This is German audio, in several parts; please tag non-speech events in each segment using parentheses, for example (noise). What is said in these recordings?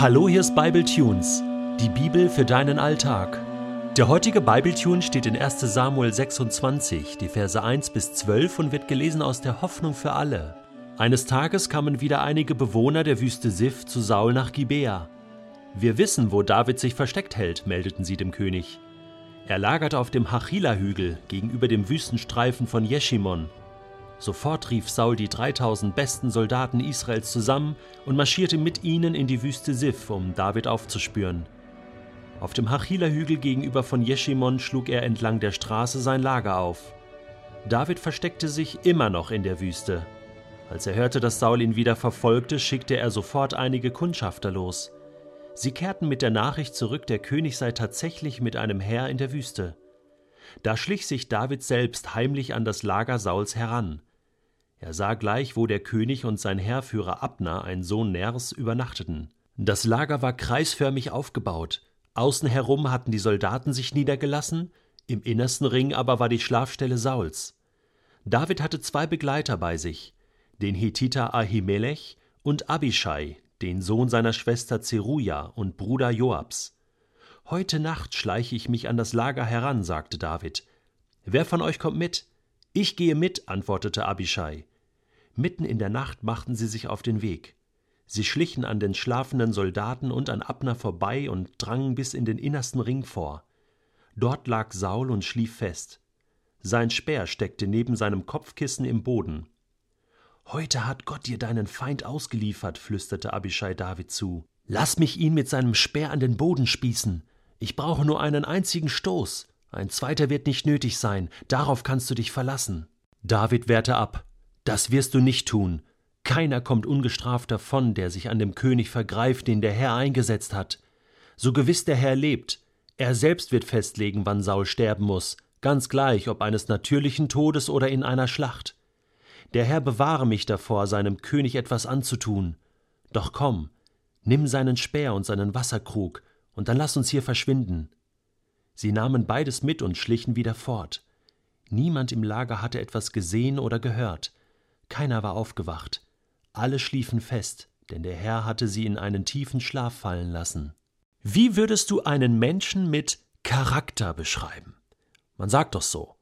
Hallo, hier ist Bible Tunes, die Bibel für deinen Alltag. Der heutige Bible Tune steht in 1. Samuel 26, die Verse 1 bis 12 und wird gelesen aus der Hoffnung für alle. Eines Tages kamen wieder einige Bewohner der Wüste Sif zu Saul nach Gibea. Wir wissen, wo David sich versteckt hält, meldeten sie dem König. Er lagert auf dem Hachila-Hügel gegenüber dem Wüstenstreifen von Jeschimon. Sofort rief Saul die 3000 besten Soldaten Israels zusammen und marschierte mit ihnen in die Wüste Sif, um David aufzuspüren. Auf dem Hachila-Hügel gegenüber von Jeschimon schlug er entlang der Straße sein Lager auf. David versteckte sich immer noch in der Wüste. Als er hörte, dass Saul ihn wieder verfolgte, schickte er sofort einige Kundschafter los. Sie kehrten mit der Nachricht zurück, der König sei tatsächlich mit einem Heer in der Wüste. Da schlich sich David selbst heimlich an das Lager Sauls heran. Er sah gleich, wo der König und sein Heerführer Abner, ein Sohn Ners, übernachteten. Das Lager war kreisförmig aufgebaut. Außen herum hatten die Soldaten sich niedergelassen, im innersten Ring aber war die Schlafstelle Sauls. David hatte zwei Begleiter bei sich, den Hethiter Ahimelech und Abishai, den Sohn seiner Schwester Zeruja und Bruder Joabs. Heute Nacht schleiche ich mich an das Lager heran, sagte David. Wer von euch kommt mit? Ich gehe mit, antwortete Abishai. Mitten in der Nacht machten sie sich auf den Weg. Sie schlichen an den schlafenden Soldaten und an Abner vorbei und drangen bis in den innersten Ring vor. Dort lag Saul und schlief fest. Sein Speer steckte neben seinem Kopfkissen im Boden. Heute hat Gott dir deinen Feind ausgeliefert, flüsterte Abishai David zu. Lass mich ihn mit seinem Speer an den Boden spießen. Ich brauche nur einen einzigen Stoß. Ein zweiter wird nicht nötig sein, darauf kannst du dich verlassen. David wehrte ab. Das wirst du nicht tun. Keiner kommt ungestraft davon, der sich an dem König vergreift, den der Herr eingesetzt hat. So gewiss der Herr lebt, er selbst wird festlegen, wann Saul sterben muss, ganz gleich, ob eines natürlichen Todes oder in einer Schlacht. Der Herr bewahre mich davor, seinem König etwas anzutun. Doch komm, nimm seinen Speer und seinen Wasserkrug, und dann lass uns hier verschwinden. Sie nahmen beides mit und schlichen wieder fort. Niemand im Lager hatte etwas gesehen oder gehört. Keiner war aufgewacht. Alle schliefen fest, denn der Herr hatte sie in einen tiefen Schlaf fallen lassen. Wie würdest du einen Menschen mit Charakter beschreiben? Man sagt doch so.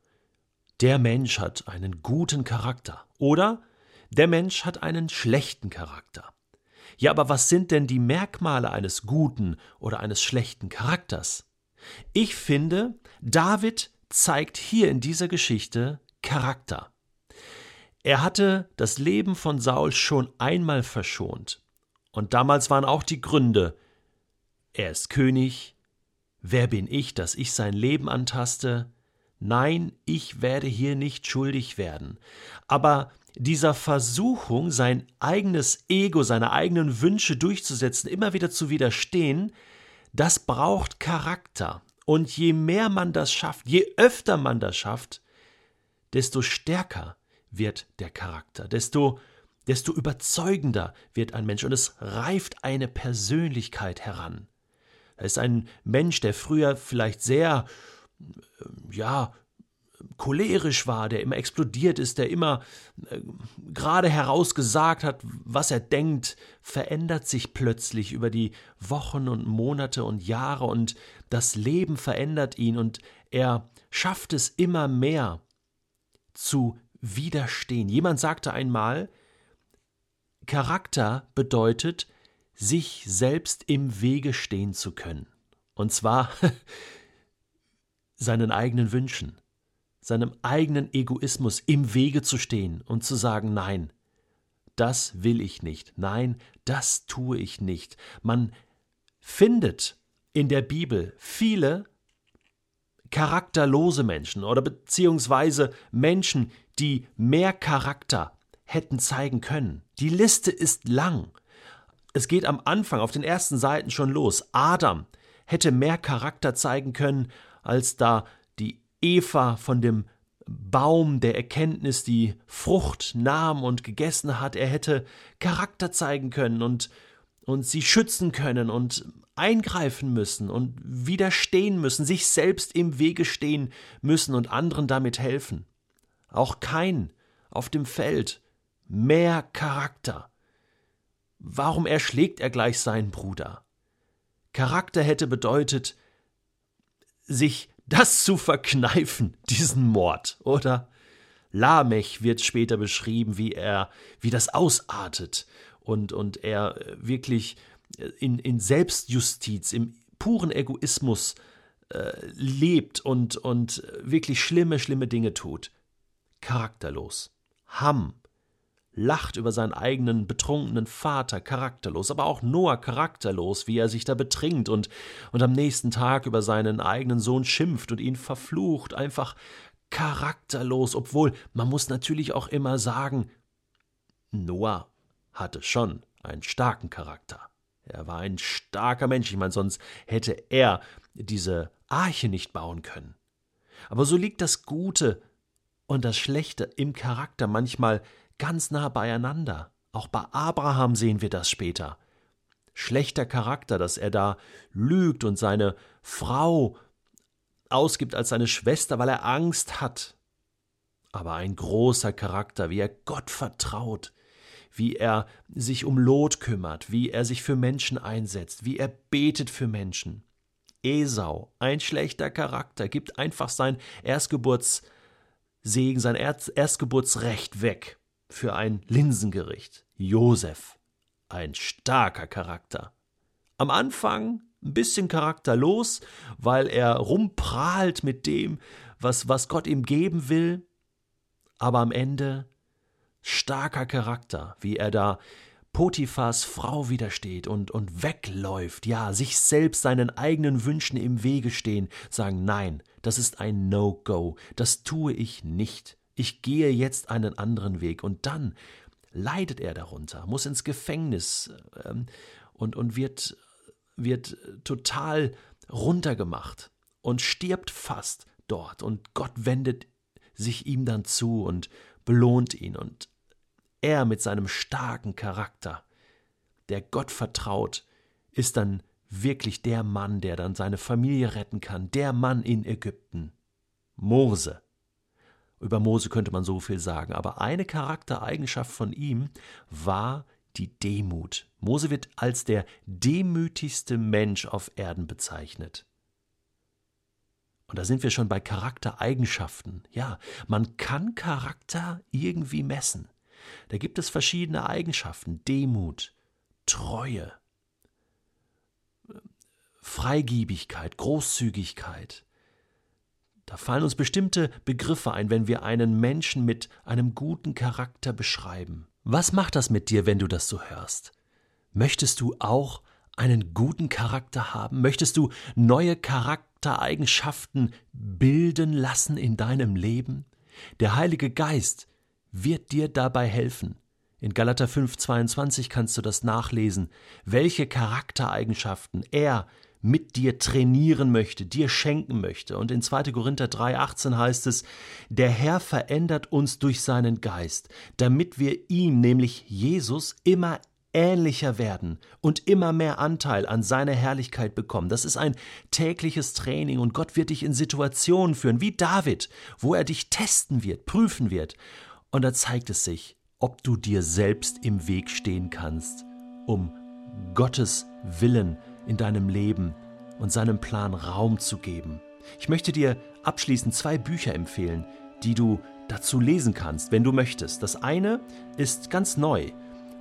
Der Mensch hat einen guten Charakter. Oder der Mensch hat einen schlechten Charakter. Ja, aber was sind denn die Merkmale eines guten oder eines schlechten Charakters? Ich finde, David zeigt hier in dieser Geschichte Charakter. Er hatte das Leben von Saul schon einmal verschont. Und damals waren auch die Gründe. Er ist König. Wer bin ich, dass ich sein Leben antaste? Nein, ich werde hier nicht schuldig werden. Aber dieser Versuchung, sein eigenes Ego, seine eigenen Wünsche durchzusetzen, immer wieder zu widerstehen, das braucht Charakter. Und je mehr man das schafft, je öfter man das schafft, desto stärker wird der Charakter, desto, desto überzeugender wird ein Mensch und es reift eine Persönlichkeit heran. Da ist ein Mensch, der früher vielleicht sehr, ja, cholerisch war, der immer explodiert ist, der immer äh, gerade herausgesagt hat, was er denkt, verändert sich plötzlich über die Wochen und Monate und Jahre und das Leben verändert ihn und er schafft es immer mehr zu widerstehen. Jemand sagte einmal, Charakter bedeutet, sich selbst im Wege stehen zu können. Und zwar (laughs) seinen eigenen Wünschen seinem eigenen Egoismus im Wege zu stehen und zu sagen, nein, das will ich nicht, nein, das tue ich nicht. Man findet in der Bibel viele charakterlose Menschen oder beziehungsweise Menschen, die mehr Charakter hätten zeigen können. Die Liste ist lang. Es geht am Anfang auf den ersten Seiten schon los. Adam hätte mehr Charakter zeigen können, als da Eva von dem Baum der Erkenntnis die Frucht nahm und gegessen hat, er hätte Charakter zeigen können und, und sie schützen können und eingreifen müssen und widerstehen müssen, sich selbst im Wege stehen müssen und anderen damit helfen. Auch kein auf dem Feld mehr Charakter. Warum erschlägt er gleich seinen Bruder? Charakter hätte bedeutet, sich das zu verkneifen, (laughs) diesen Mord, oder? Lamech wird später beschrieben, wie er, wie das ausartet und, und er wirklich in, in Selbstjustiz, im puren Egoismus äh, lebt und, und wirklich schlimme, schlimme Dinge tut. Charakterlos. Ham lacht über seinen eigenen betrunkenen Vater charakterlos, aber auch Noah charakterlos, wie er sich da betrinkt und, und am nächsten Tag über seinen eigenen Sohn schimpft und ihn verflucht, einfach charakterlos, obwohl man muss natürlich auch immer sagen, Noah hatte schon einen starken Charakter. Er war ein starker Mensch, ich meine, sonst hätte er diese Arche nicht bauen können. Aber so liegt das Gute und das Schlechte im Charakter manchmal ganz nah beieinander. Auch bei Abraham sehen wir das später. Schlechter Charakter, dass er da lügt und seine Frau ausgibt als seine Schwester, weil er Angst hat. Aber ein großer Charakter, wie er Gott vertraut, wie er sich um Lot kümmert, wie er sich für Menschen einsetzt, wie er betet für Menschen. Esau, ein schlechter Charakter, gibt einfach sein Erstgeburtssegen, sein Erstgeburtsrecht weg für ein Linsengericht. Josef, ein starker Charakter. Am Anfang ein bisschen charakterlos, weil er rumprahlt mit dem, was, was Gott ihm geben will, aber am Ende starker Charakter, wie er da Potiphas Frau widersteht und, und wegläuft, ja, sich selbst seinen eigenen Wünschen im Wege stehen, sagen, nein, das ist ein No-Go, das tue ich nicht, ich gehe jetzt einen anderen Weg. Und dann leidet er darunter, muss ins Gefängnis ähm, und, und wird, wird total runtergemacht und stirbt fast dort. Und Gott wendet sich ihm dann zu und belohnt ihn. Und er mit seinem starken Charakter, der Gott vertraut, ist dann wirklich der Mann, der dann seine Familie retten kann, der Mann in Ägypten. Mose. Über Mose könnte man so viel sagen, aber eine Charaktereigenschaft von ihm war die Demut. Mose wird als der demütigste Mensch auf Erden bezeichnet. Und da sind wir schon bei Charaktereigenschaften. Ja, man kann Charakter irgendwie messen. Da gibt es verschiedene Eigenschaften, Demut, Treue, Freigiebigkeit, Großzügigkeit. Da fallen uns bestimmte Begriffe ein, wenn wir einen Menschen mit einem guten Charakter beschreiben. Was macht das mit dir, wenn du das so hörst? Möchtest du auch einen guten Charakter haben? Möchtest du neue Charaktereigenschaften bilden lassen in deinem Leben? Der Heilige Geist wird dir dabei helfen. In Galater 5,22 kannst du das nachlesen, welche Charaktereigenschaften er mit dir trainieren möchte, dir schenken möchte. Und in 2. Korinther 3,18 heißt es: Der Herr verändert uns durch seinen Geist, damit wir ihm, nämlich Jesus, immer ähnlicher werden und immer mehr Anteil an seiner Herrlichkeit bekommen. Das ist ein tägliches Training und Gott wird dich in Situationen führen, wie David, wo er dich testen wird, prüfen wird. Und da zeigt es sich, ob du dir selbst im Weg stehen kannst, um Gottes Willen in deinem Leben und seinem Plan Raum zu geben. Ich möchte dir abschließend zwei Bücher empfehlen, die du dazu lesen kannst, wenn du möchtest. Das eine ist ganz neu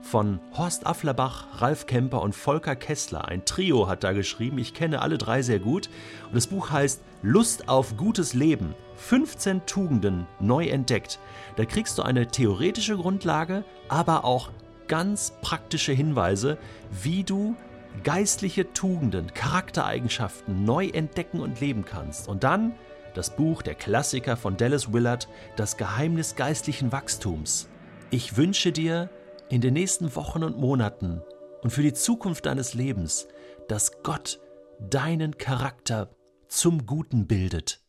von Horst Afflerbach, Ralf Kemper und Volker Kessler. Ein Trio hat da geschrieben. Ich kenne alle drei sehr gut. Und das Buch heißt Lust auf gutes Leben. 15 Tugenden neu entdeckt. Da kriegst du eine theoretische Grundlage, aber auch ganz praktische Hinweise, wie du geistliche Tugenden, Charaktereigenschaften neu entdecken und leben kannst. Und dann das Buch der Klassiker von Dallas Willard, Das Geheimnis geistlichen Wachstums. Ich wünsche dir, in den nächsten Wochen und Monaten und für die Zukunft deines Lebens, dass Gott deinen Charakter zum Guten bildet.